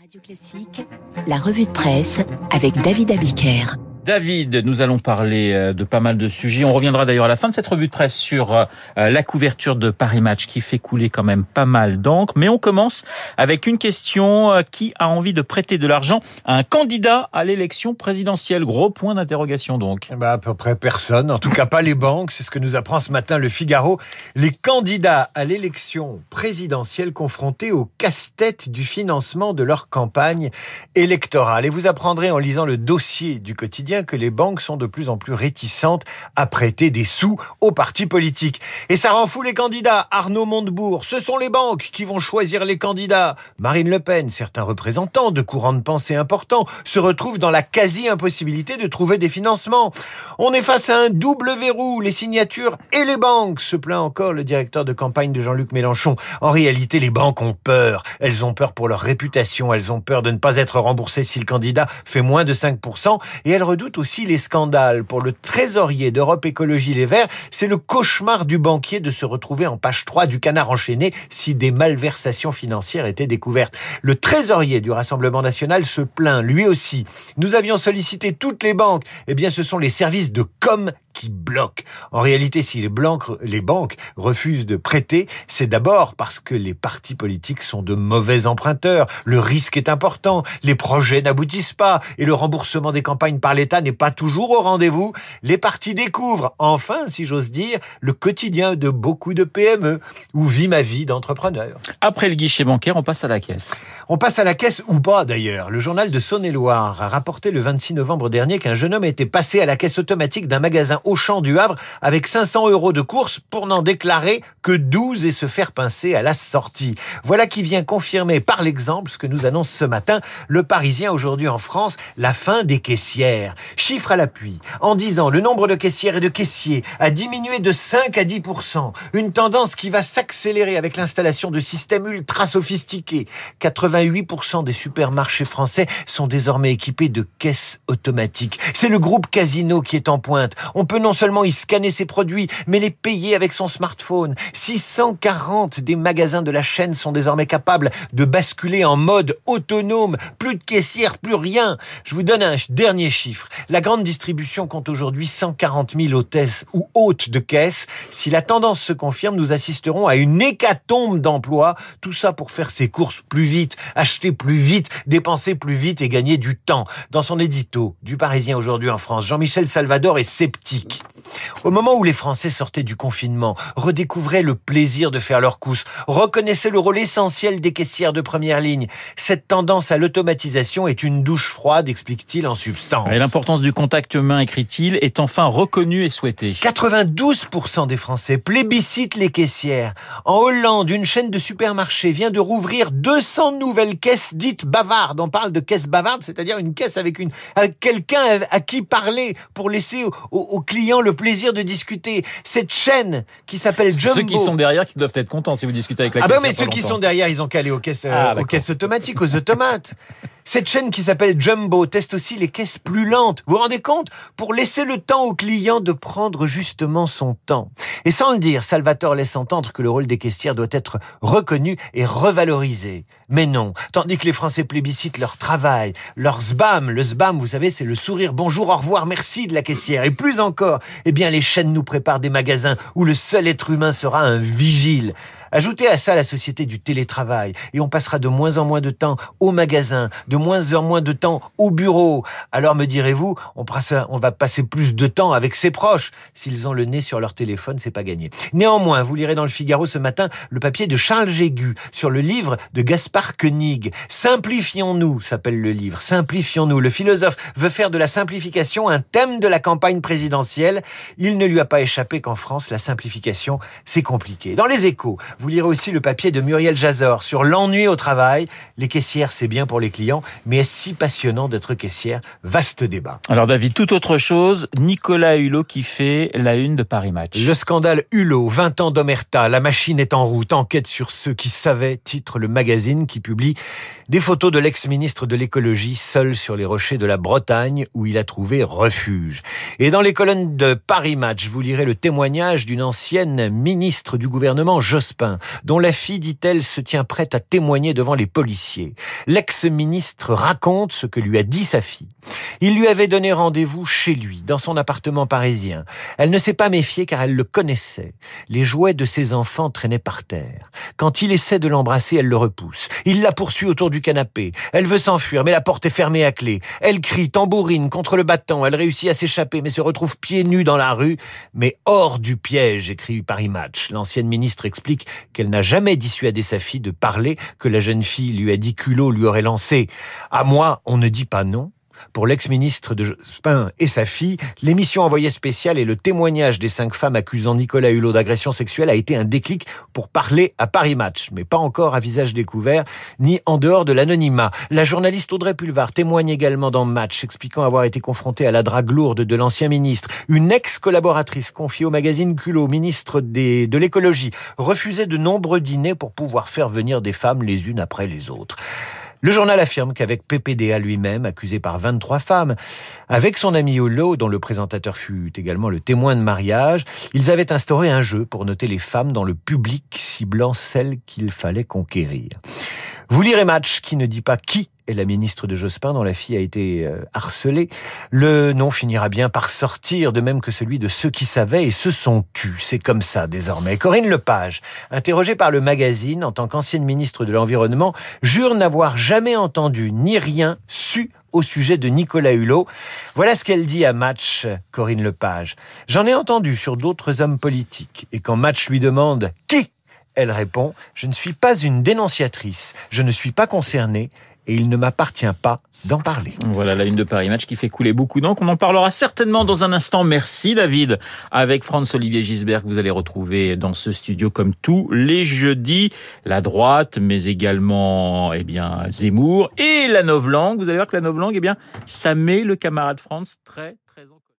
Radio Classique, la revue de presse avec David Abiker. David, nous allons parler euh, de pas mal de sujets. On reviendra d'ailleurs à la fin de cette revue de presse sur euh, la couverture de Paris Match qui fait couler quand même pas mal d'encre. Mais on commence avec une question euh, qui a envie de prêter de l'argent à un candidat à l'élection présidentielle. Gros point d'interrogation donc. Bah, à peu près personne, en tout cas pas les banques. C'est ce que nous apprend ce matin le Figaro. Les candidats à l'élection présidentielle confrontés au casse-tête du financement de leur campagne électorale. Et vous apprendrez en lisant le dossier du quotidien que les banques sont de plus en plus réticentes à prêter des sous aux partis politiques. Et ça rend fou les candidats. Arnaud Montebourg, ce sont les banques qui vont choisir les candidats. Marine Le Pen, certains représentants de courants de pensée importants se retrouvent dans la quasi-impossibilité de trouver des financements. On est face à un double verrou, les signatures et les banques, se plaint encore le directeur de campagne de Jean-Luc Mélenchon. En réalité, les banques ont peur. Elles ont peur pour leur réputation, elles ont peur de ne pas être remboursées si le candidat fait moins de 5%, et elles doute aussi les scandales. Pour le trésorier d'Europe Écologie Les Verts, c'est le cauchemar du banquier de se retrouver en page 3 du canard enchaîné si des malversations financières étaient découvertes. Le trésorier du Rassemblement national se plaint lui aussi. Nous avions sollicité toutes les banques. Eh bien, ce sont les services de com qui bloquent. En réalité, si les, blancs, les banques refusent de prêter, c'est d'abord parce que les partis politiques sont de mauvais emprunteurs. Le risque est important, les projets n'aboutissent pas et le remboursement des campagnes par l'État n'est pas toujours au rendez-vous. Les partis découvrent, enfin, si j'ose dire, le quotidien de beaucoup de PME où vit ma vie d'entrepreneur. Après le guichet bancaire, on passe à la caisse. On passe à la caisse ou pas d'ailleurs. Le journal de Saône-et-Loire a rapporté le 26 novembre dernier qu'un jeune homme était passé à la caisse automatique d'un magasin au champ du Havre avec 500 euros de course pour n'en déclarer que 12 et se faire pincer à la sortie. Voilà qui vient confirmer par l'exemple ce que nous annonce ce matin le Parisien aujourd'hui en France, la fin des caissières. Chiffre à l'appui. En 10 ans, le nombre de caissières et de caissiers a diminué de 5 à 10% Une tendance qui va s'accélérer avec l'installation de systèmes ultra sophistiqués. 88% des supermarchés français sont désormais équipés de caisses automatiques. C'est le groupe Casino qui est en pointe. On peut non seulement y scanner ses produits, mais les payer avec son smartphone. 640 des magasins de la chaîne sont désormais capables de basculer en mode autonome. Plus de caissières, plus rien. Je vous donne un dernier chiffre. La grande distribution compte aujourd'hui 140 000 hôtesses ou hôtes de caisse. Si la tendance se confirme, nous assisterons à une hécatombe d'emplois. Tout ça pour faire ses courses plus vite, acheter plus vite, dépenser plus vite et gagner du temps. Dans son édito du Parisien aujourd'hui en France, Jean-Michel Salvador est sceptique. Au moment où les Français sortaient du confinement, redécouvraient le plaisir de faire leurs courses, reconnaissaient le rôle essentiel des caissières de première ligne, cette tendance à l'automatisation est une douche froide, explique-t-il en substance. Et l'importance du contact humain, écrit-il, est enfin reconnue et souhaitée. 92% des Français plébiscitent les caissières. En Hollande, une chaîne de supermarchés vient de rouvrir 200 nouvelles caisses dites bavardes. On parle de caisse bavarde, c'est-à-dire une caisse avec, une, avec quelqu'un à qui parler pour laisser aux clients le plaisir de discuter. Cette chaîne qui s'appelle Jumbo. Ceux qui sont derrière qui doivent être contents si vous discutez avec la Ah ben mais ceux qui sont derrière, ils ont aller aux caisses, ah, euh, aux caisses automatiques, aux automates. Cette chaîne qui s'appelle Jumbo teste aussi les caisses plus lentes. Vous vous rendez compte? Pour laisser le temps au client de prendre justement son temps. Et sans le dire, Salvatore laisse entendre que le rôle des caissières doit être reconnu et revalorisé. Mais non, tandis que les Français plébiscitent leur travail, leur SBAM. Le SBAM, vous savez, c'est le sourire, bonjour, au revoir, merci de la caissière. Et plus encore, eh bien, les chaînes nous préparent des magasins où le seul être humain sera un vigile. Ajoutez à ça la société du télétravail et on passera de moins en moins de temps au magasin, de moins en moins de temps au bureau. Alors me direz-vous, on, va passer plus de temps avec ses proches. S'ils ont le nez sur leur téléphone, c'est pas gagné. Néanmoins, vous lirez dans le Figaro ce matin le papier de Charles Jégu sur le livre de Gaspard Koenig. Simplifions-nous, s'appelle le livre. Simplifions-nous. Le philosophe veut faire de la simplification un thème de la campagne présidentielle. Il ne lui a pas échappé qu'en France, la simplification, c'est compliqué. Dans les échos, vous lirez aussi le papier de Muriel Jazor sur l'ennui au travail. Les caissières, c'est bien pour les clients, mais est-ce si passionnant d'être caissière? Vaste débat. Alors David, tout autre chose, Nicolas Hulot qui fait la une de Paris Match. Le scandale Hulot, 20 ans d'omerta, la machine est en route, enquête sur ceux qui savaient, titre le magazine qui publie des photos de l'ex-ministre de l'écologie seul sur les rochers de la Bretagne où il a trouvé refuge. Et dans les colonnes de Paris Match, vous lirez le témoignage d'une ancienne ministre du gouvernement Jospin Dont la fille, dit-elle, se tient prête à témoigner devant les policiers. L'ex-ministre raconte ce que lui a dit sa fille. Il lui avait donné rendez-vous chez lui, dans son appartement parisien. Elle ne s'est pas méfiée car elle le connaissait. Les jouets de ses enfants traînaient par terre. Quand il essaie de l'embrasser, elle le repousse. Il la poursuit autour du canapé. Elle veut s'enfuir, mais la porte est fermée à clé. Elle crie, tambourine contre le battant. Elle réussit à s'échapper, mais se retrouve pieds nus dans la rue. Mais hors du piège, écrit Paris Match. L'ancienne ministre explique qu'elle n'a jamais dissuadé sa fille de parler, que la jeune fille lui a dit culot lui aurait lancé. À moi, on ne dit pas non. Pour l'ex-ministre de Jospin et sa fille, l'émission Envoyé spécial et le témoignage des cinq femmes accusant Nicolas Hulot d'agression sexuelle a été un déclic pour parler à Paris Match, mais pas encore à visage découvert, ni en dehors de l'anonymat. La journaliste Audrey Pulvar témoigne également dans Match, expliquant avoir été confrontée à la drague lourde de l'ancien ministre. Une ex-collaboratrice confiée au magazine Culot, ministre de l'écologie, refusait de nombreux dîners pour pouvoir faire venir des femmes les unes après les autres. Le journal affirme qu'avec PPDA lui-même, accusé par 23 femmes, avec son ami Hulot, dont le présentateur fut également le témoin de mariage, ils avaient instauré un jeu pour noter les femmes dans le public, ciblant celles qu'il fallait conquérir. Vous lirez Match qui ne dit pas qui est la ministre de Jospin dont la fille a été euh, harcelée. Le nom finira bien par sortir, de même que celui de ceux qui savaient et se sont tus. C'est comme ça désormais. Corinne Lepage, interrogée par le magazine en tant qu'ancienne ministre de l'Environnement, jure n'avoir jamais entendu ni rien su au sujet de Nicolas Hulot. Voilà ce qu'elle dit à Match, Corinne Lepage. J'en ai entendu sur d'autres hommes politiques. Et quand Match lui demande qui? Elle répond, je ne suis pas une dénonciatrice, je ne suis pas concernée, et il ne m'appartient pas d'en parler. Voilà la une de Paris Match qui fait couler beaucoup d'encre. On en parlera certainement dans un instant. Merci David. Avec Franz-Olivier Gisbert que vous allez retrouver dans ce studio comme tous les jeudis. La droite, mais également eh bien Zemmour et la novlangue. Vous allez voir que la novlangue, eh bien, ça met le camarade Franz très